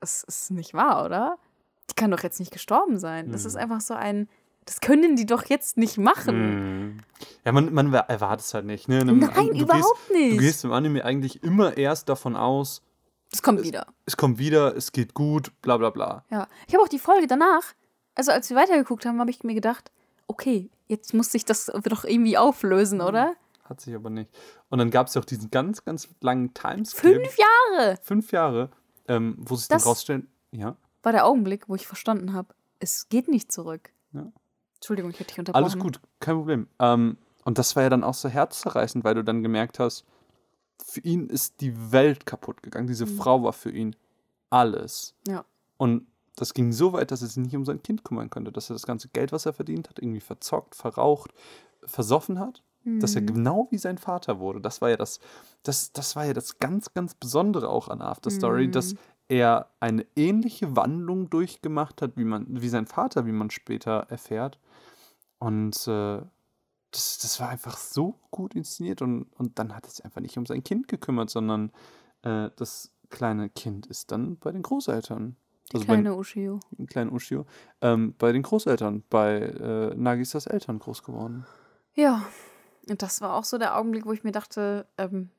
das ist nicht wahr, oder? Die kann doch jetzt nicht gestorben sein. Das ist Mhm. einfach so ein, das können die doch jetzt nicht machen. Mm. Ja, man, man erwartet es halt nicht. Ne? Nein, du überhaupt gehst, nicht. Du gehst im Anime eigentlich immer erst davon aus, Das kommt wieder. es kommt wieder, es geht gut, bla bla bla. Ja. Ich habe auch die Folge danach, also als wir weitergeguckt haben, habe ich mir gedacht, okay, jetzt muss sich das doch irgendwie auflösen, Mhm. oder? Hat sich aber nicht. Und dann gab es ja auch diesen ganz, ganz langen Timeskip. Fünf Jahre Fünf Jahre, ähm, wo sich dann rausstellen, ja, war der Augenblick, wo ich verstanden habe, es geht nicht zurück. Ja. Entschuldigung, ich hätte dich unterbrochen. alles gut, kein Problem. Ähm, und das war ja dann auch so herzzerreißend, weil du dann gemerkt hast, für ihn ist die Welt kaputt gegangen. Diese Frau war für ihn alles. Mhm. Ja. Und das ging so weit, dass er sich nicht um sein Kind kümmern konnte, dass er das ganze Geld, was er verdient hat, irgendwie verzockt, verraucht, versoffen hat, dass er Mhm. genau wie sein Vater wurde. Das war ja das, das, das war ja das ganz, ganz Besondere auch an After Story, Mhm. dass er eine ähnliche Wandlung durchgemacht hat, wie man, wie sein Vater, wie man später erfährt. Und äh, das, das war einfach so gut inszeniert und, und dann hat er sich einfach nicht um sein Kind gekümmert, sondern äh, das kleine Kind ist dann bei den Großeltern. Die Also bei- kleine Ushio. den kleinen Ushio, ähm, bei den Großeltern, bei äh, Nagisas Eltern groß geworden. Ja, und das war auch so der Augenblick, wo ich mir dachte, ähm,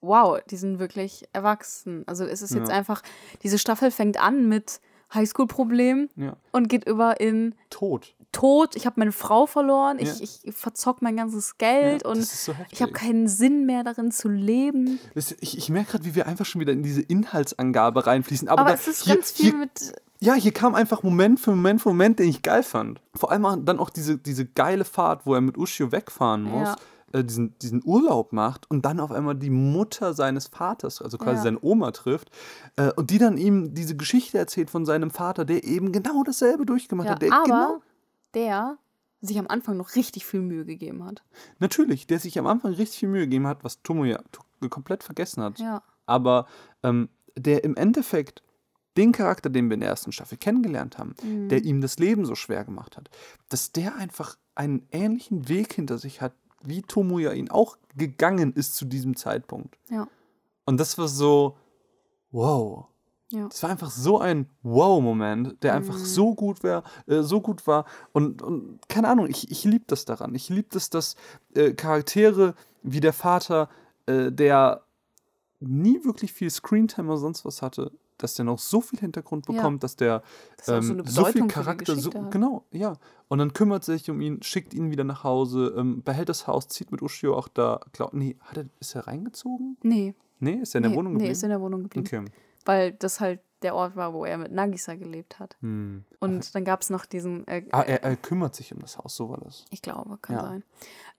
wow, die sind wirklich erwachsen. Also es ist jetzt Ja. einfach, diese Staffel fängt an mit Highschool-Problem Ja. und geht über in Tot. Tod, ich habe meine Frau verloren, Ja. ich, ich verzock mein ganzes Geld ja, und so ich habe keinen Sinn mehr darin zu leben. Das- ich, ich merke gerade, wie wir einfach schon wieder in diese Inhaltsangabe reinfließen. Aber, Aber, da, es ist hier, ganz viel hier, mit, Ja, hier kam einfach Moment für Moment für Moment, den ich geil fand. Vor allem dann auch diese, diese geile Fahrt, wo er mit Ushio wegfahren muss. Äh, diesen, diesen Urlaub macht und dann auf einmal die Mutter seines Vaters, also quasi Ja. seine Oma trifft äh, und die dann ihm diese Geschichte erzählt von seinem Vater, der eben genau dasselbe durchgemacht ja, hat. Der aber genau, der sich am Anfang noch richtig viel Mühe gegeben hat. Natürlich, der sich am Anfang richtig viel Mühe gegeben hat, was Tomoya to- komplett vergessen hat. Ja. Aber ähm, der im Endeffekt den Charakter, den wir in der ersten Staffel kennengelernt haben, Mhm. der ihm das Leben so schwer gemacht hat, dass der einfach einen ähnlichen Weg hinter sich hat, wie Tomoya ihn auch gegangen ist zu diesem Zeitpunkt. Ja. Und das war so, wow. Ja. Das war einfach so ein Wow-Moment, der einfach Mhm. so gut war, äh, so gut war. Und, und keine Ahnung, ich, ich liebe das daran. Ich liebe das, dass äh, Charaktere wie der Vater, äh, der nie wirklich viel Screentime oder sonst was hatte, dass der noch so viel Hintergrund Ja. bekommt, dass der Dass er auch ähm, so so viel Charakter, so, genau, ja. Und dann kümmert sich um ihn, schickt ihn wieder nach Hause, ähm, behält das Haus, zieht mit Ushio auch da. Glaub, nee, hat er, ist er reingezogen? Nee. Nee, ist er in der nee, Wohnung nee, geblieben? ist in der Wohnung geblieben. okay. Weil das halt der Ort war, wo er mit Nagisa gelebt hat. Hm. Und dann gab es noch diesen. Äh, Ah, er, er kümmert sich um das Haus, so war das. Ich glaube, kann Ja. sein.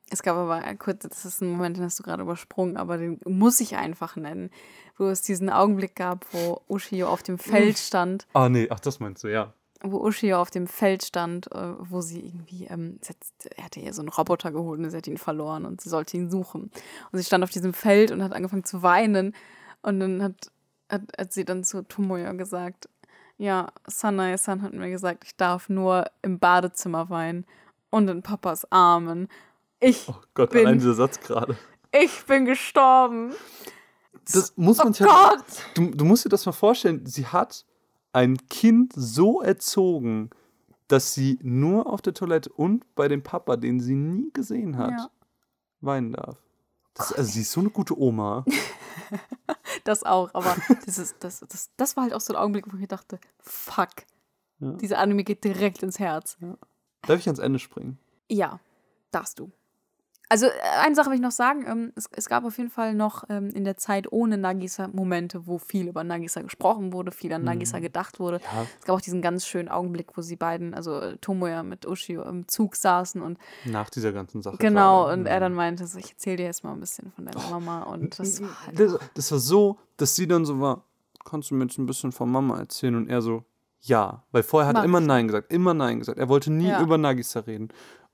Es gab aber kurz, das ist ein Moment, den hast du gerade übersprungen, aber den muss ich einfach nennen, wo es diesen Augenblick gab, wo Ushio auf dem Feld stand, Ah, nee, ach, das meinst du, ja. wo Ushio auf dem Feld stand, äh, wo sie irgendwie, ähm, sie hat, er hatte ihr so einen Roboter geholt und sie hat ihn verloren und sie sollte ihn suchen. Und sie stand auf diesem Feld und hat angefangen zu weinen und dann hat, hat, hat sie dann zu Tomoya gesagt, ja, Sanae-san hat mir gesagt, ich darf nur im Badezimmer weinen und in Papas Armen. Ich, Oh Gott, Bin- allein dieser Satz gerade. ich bin gestorben. Das muss man Oh sich halt, Gott! du, du musst dir das mal vorstellen, sie hat ein Kind so erzogen, dass sie nur auf der Toilette und bei dem Papa, den sie nie gesehen hat, Ja. weinen darf. Das, also sie ist so eine gute Oma. Das auch, aber das, ist, das, das, das war halt auch so ein Augenblick, wo ich dachte, fuck, Ja. dieser Anime geht direkt ins Herz. Darf ich ans Ende springen? Ja, darfst du. Also, äh, eine Sache will ich noch sagen. Ähm, es, es gab auf jeden Fall noch ähm, in der Zeit ohne Nagisa Momente, wo viel über Nagisa gesprochen wurde, viel an Nagisa gedacht wurde. Ja. Es gab auch diesen ganz schönen Augenblick, wo sie beiden, also äh, Tomoya mit Ushio im Zug saßen und Nach dieser ganzen Sache. genau, gerade. und er Mhm. dann meinte, so, ich erzähle dir jetzt mal ein bisschen von deiner Mama und das war halt das, das war so, dass sie dann so war, kannst du mir jetzt ein bisschen von Mama erzählen? Und er so, ja. Weil vorher hat er immer. Nein gesagt, immer Nein gesagt. Er wollte nie Ja. über Nagisa reden.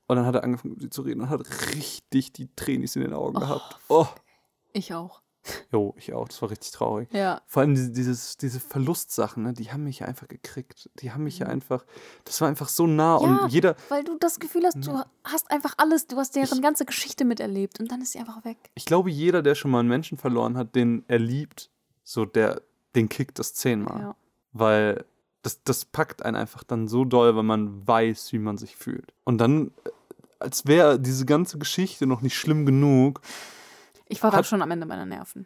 Und dann hat er angefangen, mit sie zu reden und hat richtig die Tränis in den Augen gehabt. Oh, ich auch. jo, ich auch. Das war richtig traurig. Ja, Vor allem diese, dieses, diese Verlustsachen, ne, die haben mich ja einfach gekriegt. Die haben mich ja einfach, das war einfach so nah. Mhm. Ja. Und jeder, weil du das Gefühl hast, du hast einfach alles, du hast deren ganze Geschichte miterlebt und dann ist sie einfach weg. ich glaube, jeder, der schon mal einen Menschen verloren hat, den er liebt, so der, den kickt das zehnmal. Ja. Weil das, das packt einen einfach dann so doll, weil man weiß, wie man sich fühlt. Und dann, äh, als wäre diese ganze Geschichte noch nicht schlimm genug, Ich war Hat- schon am Ende meiner Nerven.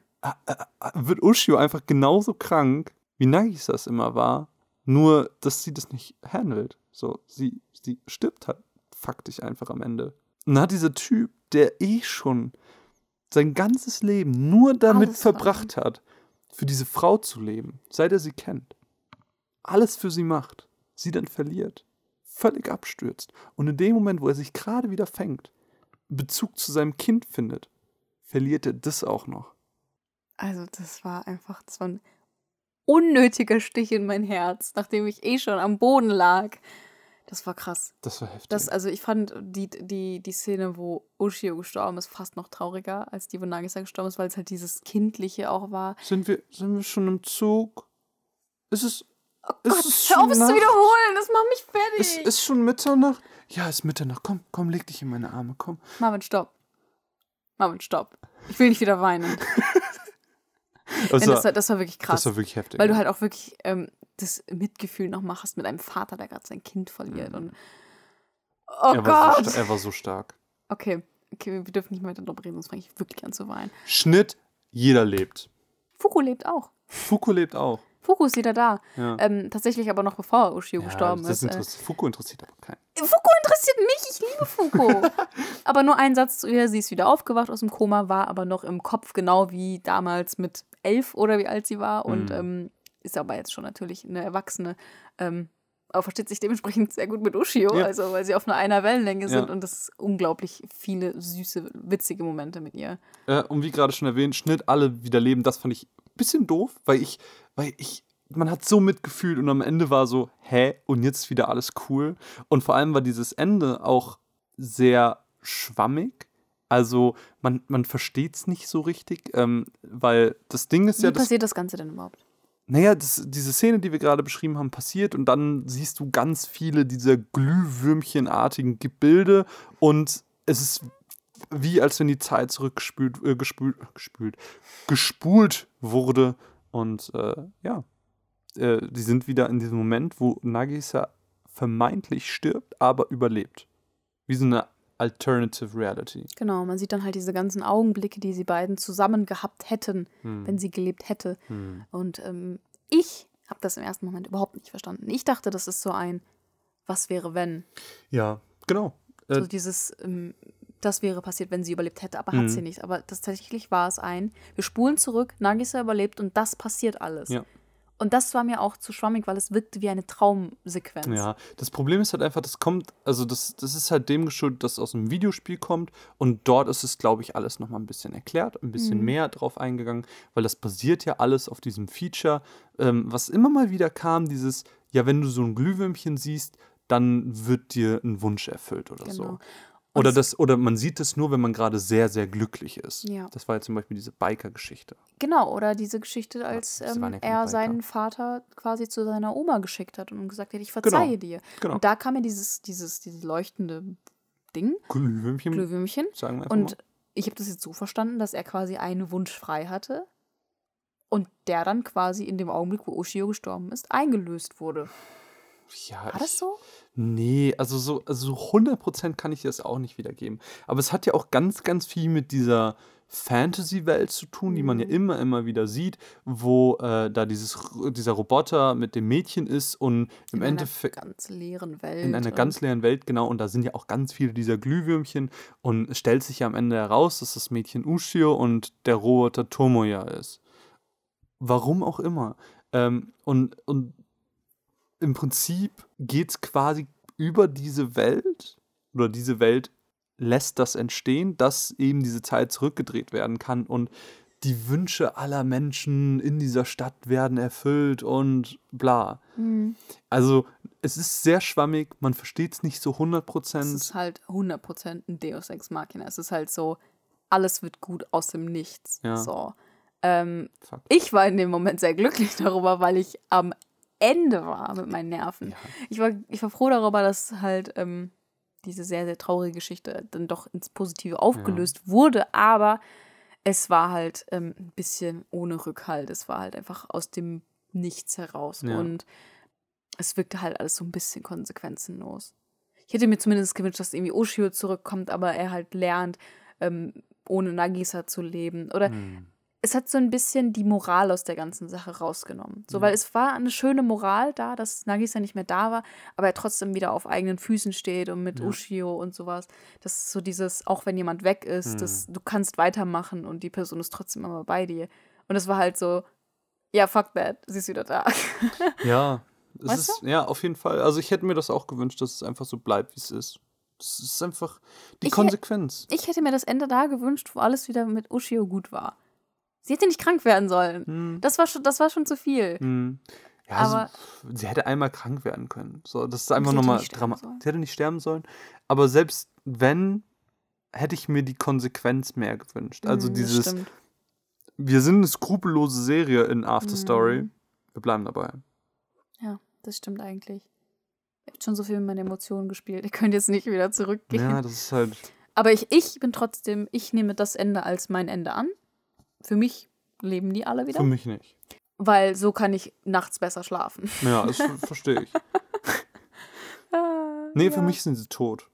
wird Ushio einfach genauso krank, wie Nagisa es immer war. Nur, dass sie das nicht handelt. So, sie, sie stirbt halt faktisch einfach am Ende. Und dann hat dieser Typ, der eh schon sein ganzes Leben nur damit Alles verbracht hat, für diese Frau zu leben, seit er sie kennt, alles für sie macht, sie dann verliert, völlig abstürzt und in dem Moment, wo er sich gerade wieder fängt, Bezug zu seinem Kind findet, verliert er das auch noch. Also, das war einfach, war ein unnötiger Stich in mein Herz, nachdem ich eh schon am Boden lag. Das war krass. Das war heftig. Das, also ich fand die, die, die Szene, wo Ushio gestorben ist, fast noch trauriger als die, wo Nagisa gestorben ist, weil es halt dieses Kindliche auch war. sind, wir, sind wir schon im Zug? Ist es. Oh ist Gott, es hör auf es zu wiederholen, das macht mich Ist, fertig. ist schon Mitternacht? Ja, ist Mitternacht. Komm, komm, leg dich in meine Arme, komm. Marvin, stopp. Marvin, stopp. Ich will nicht wieder weinen. Das, war, das, war, das war wirklich krass. das war wirklich heftig. Weil du halt auch wirklich ähm, das Mitgefühl noch machst mit einem Vater, der gerade sein Kind verliert. Und oh er, so, Gott! sta- er war so stark. Okay, okay, wir dürfen nicht mehr darüber reden, sonst fange ich wirklich an zu weinen. Schnitt, jeder lebt. Fuku lebt auch. Fuku lebt auch. Fuku ist wieder da. Ja. Ähm, tatsächlich aber noch bevor Ushio gestorben das ist. Äh, interessiert, Fuku interessiert aber keinen. Fuku interessiert mich, ich liebe Fuku. aber nur ein Satz zu ihr, sie ist wieder aufgewacht aus dem Koma, war aber noch im Kopf genau wie damals mit elf oder wie alt sie war und Mhm. ähm, ist aber jetzt schon natürlich eine Erwachsene. Ähm, aber versteht sich dementsprechend sehr gut mit Ushio, Ja. also weil sie auf einer, einer Wellenlänge sind Ja. und das unglaublich viele süße, witzige Momente mit ihr. Äh, und wie gerade schon erwähnt, Schnitt, alle wieder leben. Das fand ich bisschen doof, weil ich, weil ich, man hat so mitgefühlt und am Ende war so, hä, und jetzt wieder alles cool. Und vor allem war dieses Ende auch sehr schwammig. Also man, man versteht es nicht so richtig, ähm, weil das Ding ist Wie ja, das, passiert das Ganze denn überhaupt? naja, das, diese Szene, die wir gerade beschrieben haben, passiert und dann siehst du ganz viele dieser Glühwürmchenartigen Gebilde und es ist wie als wenn die Zeit zurückgespült, äh, gespült, gespült, gespult wurde und äh, ja, äh, die sind wieder in diesem Moment, wo Nagisa vermeintlich stirbt, aber überlebt. Wie so eine Alternative Reality. Genau, man sieht dann halt diese ganzen Augenblicke, die sie beiden zusammen gehabt hätten, Hm. wenn sie gelebt hätte. Hm. Und ähm, ich habe das im ersten Moment überhaupt nicht verstanden. Ich dachte, das ist so ein Was wäre, wenn? Ja, genau. Äh, So dieses, ähm, das wäre passiert, wenn sie überlebt hätte, aber hat Mhm. sie nicht. Aber das, tatsächlich war es ein, wir spulen zurück, Nagisa überlebt und das passiert alles. Ja. Und das war mir auch zu schwammig, weil es wirkte wie eine Traumsequenz. Ja, das Problem ist halt einfach, das kommt, also das, das ist halt dem geschuldet, dass es aus einem Videospiel kommt und dort ist es, glaube ich, alles nochmal ein bisschen erklärt, ein bisschen Mhm. mehr drauf eingegangen, weil das basiert ja alles auf diesem Feature, ähm, was immer mal wieder kam, dieses, ja, wenn du so ein Glühwürmchen siehst, dann wird dir ein Wunsch erfüllt oder so. Oder, das, oder man sieht es nur, wenn man gerade sehr, sehr glücklich ist. Ja. Das war ja zum Beispiel diese Biker-Geschichte. Genau, oder diese Geschichte, als ähm, ja keine er Biker. seinen Vater quasi zu seiner Oma geschickt hat und gesagt hat, ich verzeihe Genau, dir. genau. Und da kam mir dieses, dieses, dieses leuchtende Ding, Glühwürmchen, Glühwürmchen. sagen wir einfach Und mal. ich habe das jetzt so verstanden, dass er quasi einen Wunsch frei hatte und der dann quasi in dem Augenblick, wo Ushio gestorben ist, eingelöst wurde. Ja, War das so? Nee, also so, also so 100% kann ich das auch nicht wiedergeben. Aber es hat ja auch ganz, ganz viel mit dieser Fantasy-Welt zu tun, die man ja Mhm. immer, immer wieder sieht, wo äh, da dieses, dieser Roboter mit dem Mädchen ist und im in Endeffekt einer ganz leeren Welt. in einer ganz leeren Welt, genau, und da sind ja auch ganz viele dieser Glühwürmchen und es stellt sich ja am Ende heraus, dass das Mädchen Ushio und der Roboter Tomoya ist. Warum auch immer. Ähm, und, und im Prinzip geht es quasi über diese Welt oder diese Welt lässt das entstehen, dass eben diese Zeit zurückgedreht werden kann und die Wünsche aller Menschen in dieser Stadt werden erfüllt und bla. Mhm. Also es ist sehr schwammig, man versteht es nicht so 100 Es Prozent. ist halt 100% ein Deus Ex Machina. Es ist halt so, alles wird gut aus dem Nichts. Ja. So. Ähm, ich war in dem Moment sehr glücklich darüber, weil ich am Ende war mit meinen Nerven. Ja. Ich, war, ich war froh darüber, dass halt ähm, diese sehr, sehr traurige Geschichte dann doch ins Positive aufgelöst wurde, aber es war halt ähm, ein bisschen ohne Rückhalt. Es war halt einfach aus dem Nichts heraus. Ja. Und es wirkte halt alles so ein bisschen konsequenzenlos. Ich hätte mir zumindest gewünscht, dass irgendwie Ushio zurückkommt, aber er halt lernt, ähm, ohne Nagisa zu leben. Oder Hm. Es hat so ein bisschen die Moral aus der ganzen Sache rausgenommen. So, Ja. weil es war eine schöne Moral da, dass Nagisa nicht mehr da war, aber er trotzdem wieder auf eigenen Füßen steht und mit Ja. Ushio und sowas. Das ist so dieses, auch wenn jemand weg ist, Hm. das, du kannst weitermachen und die Person ist trotzdem immer bei dir. Und es war halt so, ja, fuck that, sie ist wieder da. Ja, es Weißt ist, ja, auf jeden Fall. Also ich hätte mir das auch gewünscht, dass es einfach so bleibt, wie es ist. Das ist einfach die Ich Konsequenz. Ich hätte mir das Ende da gewünscht, wo alles wieder mit Ushio gut war. Sie hätte nicht krank werden sollen. Hm. Das war schon, das war schon zu viel. Hm. Ja, Aber- also, sie hätte einmal krank werden können. So, das ist einfach nochmal Drama. Sie hätte nicht sterben sollen. Aber selbst wenn, hätte ich mir die Konsequenz mehr gewünscht. Also Mhm, dieses, wir sind eine skrupellose Serie in After Story. Mhm. Wir bleiben dabei. Ja, das stimmt eigentlich. Ihr habt schon so viel mit meinen Emotionen gespielt. Ihr könnt jetzt nicht wieder zurückgehen. Ja, das ist halt. Aber ich, ich bin trotzdem, ich nehme das Ende als mein Ende an. Für mich leben die alle wieder. Für mich nicht. Weil so kann ich nachts besser schlafen. Ja, das ver- verstehe ich. Ah, Nee, ja. für mich sind sie tot.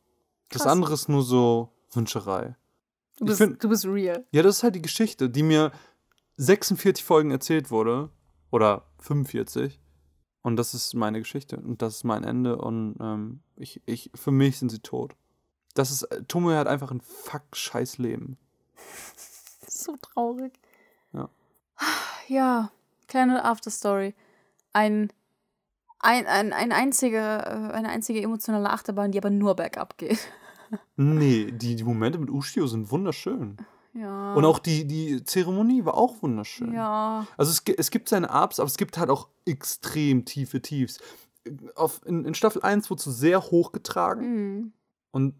Das Krass. andere ist nur so Wünscherei. Du bist, find- du bist real. Ja, das ist halt die Geschichte, die mir 46 Folgen erzählt wurde. Oder 45. Und das ist meine Geschichte. Und das ist mein Ende. Und ähm, ich, ich, für mich sind sie tot. Das ist. äh, Tomoe hat einfach ein fuck scheiß Leben. So traurig. Ja. Ja, kleine Afterstory. Ein, ein, ein, ein einziger, äh, eine einzige emotionale Achterbahn, die aber nur bergab geht. Nee, die, die Momente mit Ushio sind wunderschön. Ja. Und auch die, die Zeremonie war auch wunderschön. Ja. Also es, es gibt seine Ups, aber es gibt halt auch extrem tiefe Tiefs. Auf, in, in Staffel 1 wurde sie sehr hochgetragen Mhm. und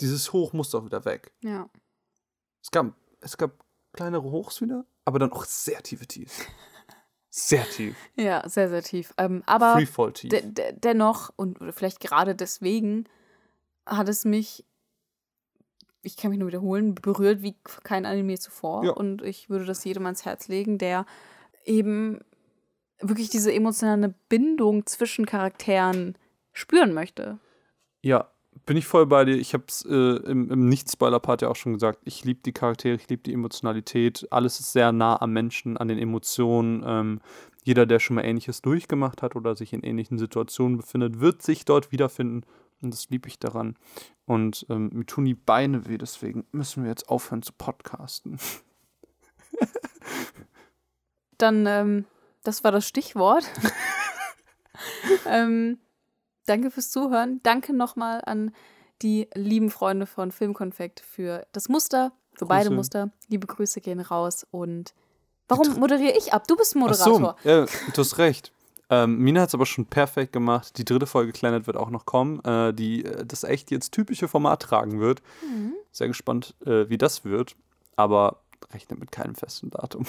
Dieses Hoch musste auch wieder weg. Ja. Es gab, es gab kleinere Hochs wieder, aber dann auch sehr tiefe Tiefs. Sehr tief. Ja, sehr, sehr tief. Ähm, aber Freefall tief. de de dennoch, und vielleicht gerade deswegen, hat es mich, ich kann mich nur wiederholen, berührt wie kein Anime zuvor. Ja. Und ich würde das jedem ans Herz legen, der eben wirklich diese emotionale Bindung zwischen Charakteren spüren möchte. Ja, bin ich voll bei dir. Ich habe es äh, im, im Nicht-Spoiler-Part ja auch schon gesagt. Ich liebe die Charaktere, ich liebe die Emotionalität. Alles ist sehr nah am Menschen, an den Emotionen. Ähm, jeder, der schon mal Ähnliches durchgemacht hat oder sich in ähnlichen Situationen befindet, wird sich dort wiederfinden. Und das liebe ich daran. Und ähm, mir tun die Beine weh, deswegen müssen wir jetzt aufhören zu podcasten. Dann, ähm, das war das Stichwort. ähm, danke fürs Zuhören. Danke nochmal an die lieben Freunde von Filmkonfekt für das Muster, für beide Grüße. Muster. Liebe Grüße gehen raus und warum moderiere ich ab? Du bist Ach Moderator. so, ja, du hast recht. Ähm, Mina hat es aber schon perfekt gemacht. Die dritte Folge Planet wird auch noch kommen, äh, die äh, das echt jetzt typische Format tragen wird. Mhm. Sehr gespannt, äh, wie das wird. Aber rechnet mit keinem festen Datum.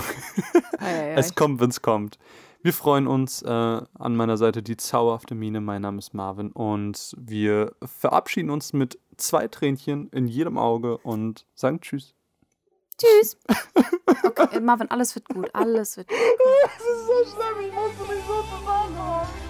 Ei, ei, ei. Es kommt, wenn es kommt. Wir freuen uns äh, an meiner Seite die zauberhafte Mine. Mein Name ist Marvin und wir verabschieden uns mit zwei Tränchen in jedem Auge und sagen Tschüss. Tschüss. Okay, Marvin, alles wird gut. Alles wird gut. Das ist so schlimm. Ich musste mich so zu sagen.